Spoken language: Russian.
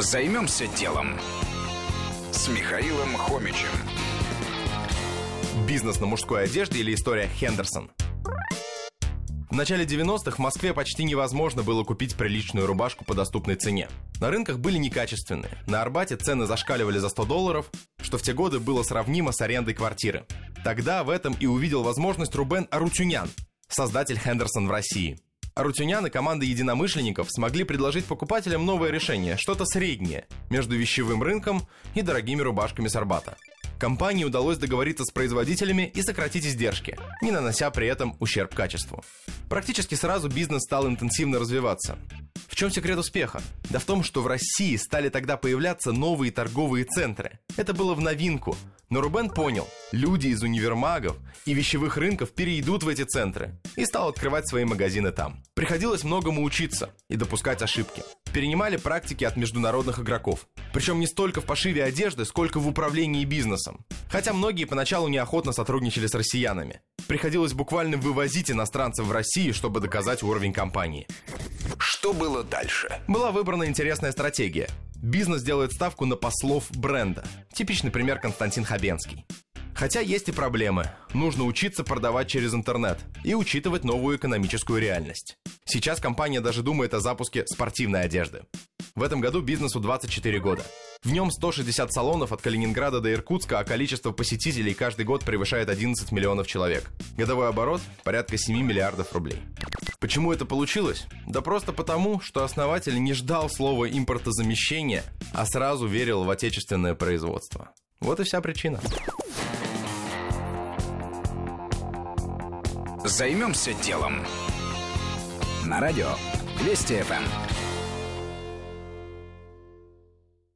Займемся делом с Михаилом Хомичем. Бизнес на мужской одежде или история Хендерсон? В начале 90-х в Москве почти невозможно было купить приличную рубашку по доступной цене. На рынках были некачественные. На Арбате цены зашкаливали за 100 долларов, что в те годы было сравнимо с арендой квартиры. Тогда в этом и увидел возможность Рубен Арутюнян, создатель Хендерсон в России – Арутюнян и команда единомышленников смогли предложить покупателям новое решение, что-то среднее между вещевым рынком и дорогими рубашками с Арбата. Компании удалось договориться с производителями и сократить издержки, не нанося при этом ущерб качеству. Практически сразу бизнес стал интенсивно развиваться. В чем секрет успеха? Да в том, что в России стали тогда появляться новые торговые центры. Это было в новинку, но Рубен понял, люди из универмагов и вещевых рынков перейдут в эти центры и стал открывать свои магазины там. Приходилось многому учиться и допускать ошибки. Перенимали практики от международных игроков. Причем не столько в пошиве одежды, сколько в управлении бизнесом. Хотя многие поначалу неохотно сотрудничали с россиянами. Приходилось буквально вывозить иностранцев в Россию, чтобы доказать уровень компании. Что было дальше? Была выбрана интересная стратегия Бизнес делает ставку на послов бренда. Типичный пример Константин Хабенский. Хотя есть и проблемы. Нужно учиться продавать через интернет и учитывать новую экономическую реальность. Сейчас компания даже думает о запуске спортивной одежды. В этом году бизнесу 24 года. В нем 160 салонов от Калининграда до Иркутска, а количество посетителей каждый год превышает 11 миллионов человек. Годовой оборот – порядка 7 миллиардов рублей. Почему это получилось? Да просто потому, что основатель не ждал слова импортозамещения, а сразу верил в отечественное производство. Вот и вся причина. Займемся делом. На радио Вести ФМ.